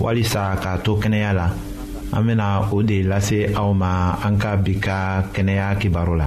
walisa k'a to kɛnɛya la an bena o de lase aw ma an ka bi ka kɛnɛya kibaru la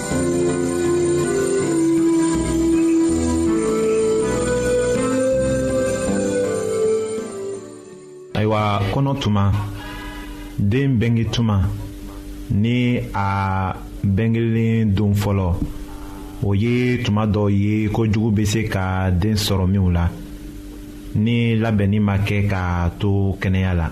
ayiwa kɔnɔ tuma den bɛnge tuma ni a bɛnkelen don fɔlɔ o ye tuma dɔw ye ko jugu bɛ se ka den sɔrɔ minw la ni labɛnni ma kɛ k'a to kɛnɛya la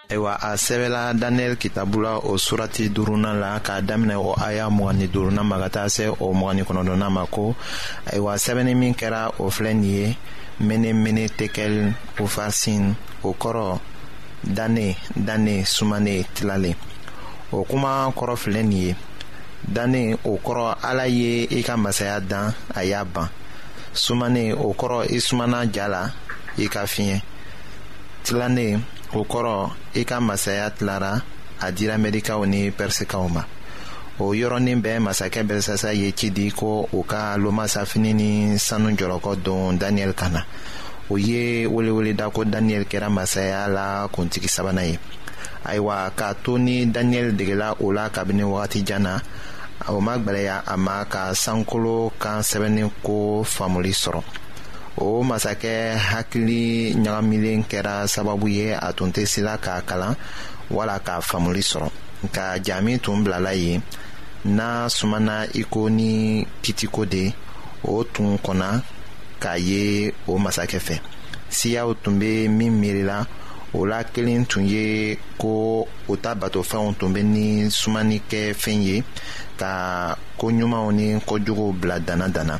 ayiwa a sɛbɛla daniyɛli kitabu la o surati duurunan la k'a daminɛ o aya mugan ni duurunan ma ka taa se o mugan ni kɔnɔntɔnnan ma ko ayiwa sɛbɛnni min kɛra o filɛ nin ye mene mene tekel ufasin o kɔrɔ dane dane sumane tilalen o kuma kɔrɔ filɛ nin ye dane o kɔrɔ ala ye i ka masaya dan a y'a ban sumane o kɔrɔ i sumana ja la i ka fiɲɛ tilannen o kɔrɔ i ka masaya tilara a dira mɛdikaw ni pɛrisikaw ma o yɔrɔnin bɛɛ masakɛ bɛrisasa ye ci di ko u ka lomasafini ni sanu jɔlɔkɔ don daniyɛli kan na o ye weleweleda ko daniyɛli kɛra masaya la kuntigi sabanan ye ayiwa k'a to ni daniyɛli degela o la kabini wagati jan na o ma gwɛlɛya a ma ka sankolo kan sɛbɛnni ko faamuli sɔrɔ o masakɛ hakili ɲagamilen kɛra sababu ye a tun tɛ sila k'a kalan wala k'a faamuli sɔrɔ nka jaa min tun bilala yen n'a sumana iko ni kitiko de o tun kɔnna k'a ye o masakɛ fɛ siyaw tun bɛ min miirila o la kelen tun ye ko u ta batofɛnw tun bɛ ni sumani kɛ fɛn ye ka ko ɲumanw ni ko juguw bila dana dana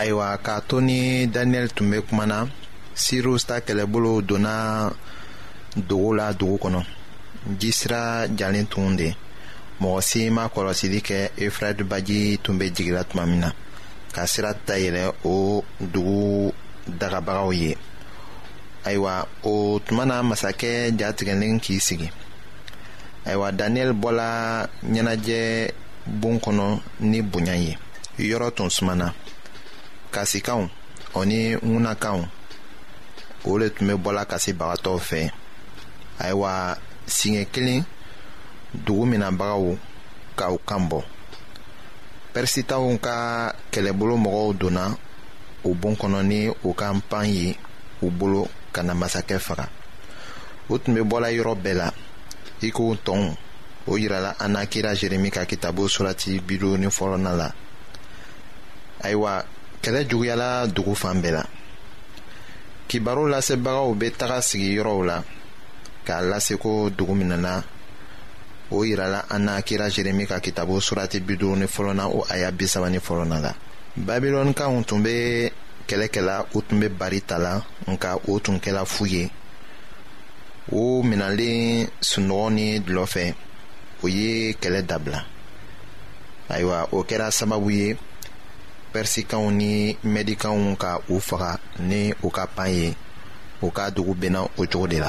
ayiwa k'a to ni daniyɛli tun bɛ kuma na sirusita kɛlɛbolo donna dogo la dugu kɔnɔ ji sira jalen tun de mɔgɔ si ma kɔlɔsili kɛ efirati baji tun bɛ jigila tuma min na ka sira dayɛlɛ o dugu dagabagaw ye ayiwa o tuma na masakɛ jatigɛlen k'i sigi ayiwa daniyɛli bɔla ɲɛnajɛ bon kɔnɔ ni bonya ye yɔrɔ tun sumana kasikanw o ni ŋunakanw o le tun bɛ bɔla kasibagatɔw fɛ ayiwa siɲɛ kelen dugu minɛbagaw ka u kan bɔ pɛrisitaw ka kɛlɛbolo mɔgɔw donna u bon kɔnɔ ni u ka npan ye u bolo ka na masakɛ faga u tun bɛ bɔla yɔrɔ bɛɛ la i ko tɔnw o yirala an na kira jeremi ka kitabu surati bilu ni fɔlɔna la ayiwa kɛlɛ juguyala dugu fan bɛɛ la kibaru lasebagaw bɛ taga sigi yɔrɔw la k'a lase ko dugu min nana o yirala an na kira jeremi ka kitabu surati biduuru ni fɔlɔna o aya bisaba ni fɔlɔna la babilɔnikaw tun bɛ kɛlɛ kɛla u tun bɛ bari ta la nka o tun kɛla fu ye o minɛlen sunɔgɔ ni dulɔ fɛ o ye kɛlɛ dabila ayiwa o kɛra sababu ye pɛrisikanw ni mɛdikanw ka u faga ni u ka pan ye u ka dugu benna o cogo de la.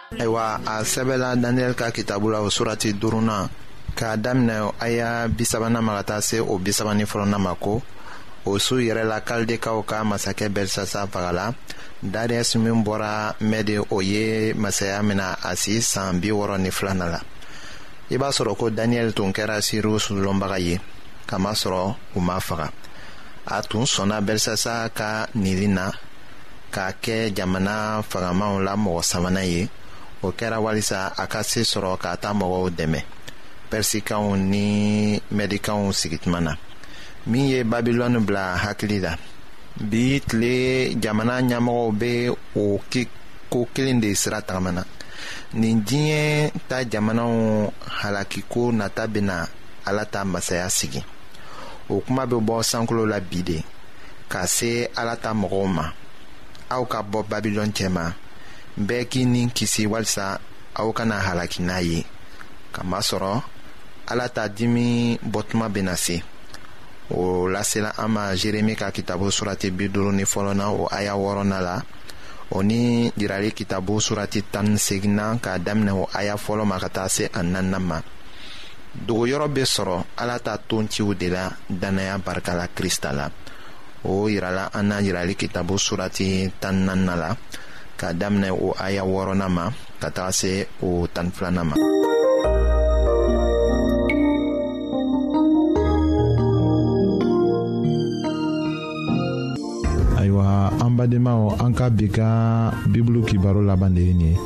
ayiwa a sɛbɛla daniyɛli ka kitabu la o surati duurunan k'a daminɛ a y'a bisabanan ma ka taa se o bisabanin fɔlɔnan ma ko o su yɛrɛ la kaldekaw ka masakɛ bɛlisasa fagala dariyɛsi min bɔra mɛde o ye masaya mina a si san bi wɔɔrɔ ni filana la i b'a sɔrɔ ko daniyɛli tun kɛra siriw sulɔnbaga ye kamasɔrɔ u ma faga a tun sɔnna bɛlisasa ka nili na k'a kɛ jamana fangamaw la mɔgɔ sabanan ye o kɛra walisa a ka se sɔrɔ ka taa mɔgɔw dɛmɛ pɛrisikanw ni mɛdikanw sigituma na min ye babilɔni bila hakili la bi tile jamana ɲɛmɔgɔw bɛ o ko kelen de sira tagamana nin diɲɛ ta jamanaw halakiko nata bɛna ala ta masaya sigi o kuma bɛ bɔ sankolo la bi de ka se ala ta mɔgɔw ma aw ka bɔ babilɔn cɛma bɛɛ k'i ni kisi walisa aw kana halaki n'a ye kamasɔrɔ ala ta dimi bɔtuma bɛna se o lasela an ma jeremi ka kitabu surati bi duuru ni fɔlɔ na o aya wɔɔrɔna la o ni jirali kitabu surati tan ni seginna k'a daminɛ o aya fɔlɔ ma ka taa se a nanna ma dogoyɔrɔ bɛ sɔrɔ ala ta tonciw de la dannaya barika la krista la o yirala an na yirali kitabu surati tan nanna la ka daminɛ o aya wɔɔrɔnan ma ka taga se o tan filanan ma ayiwa an badenmaw an ka bi ka bibulu kibaro laban de ye nin ye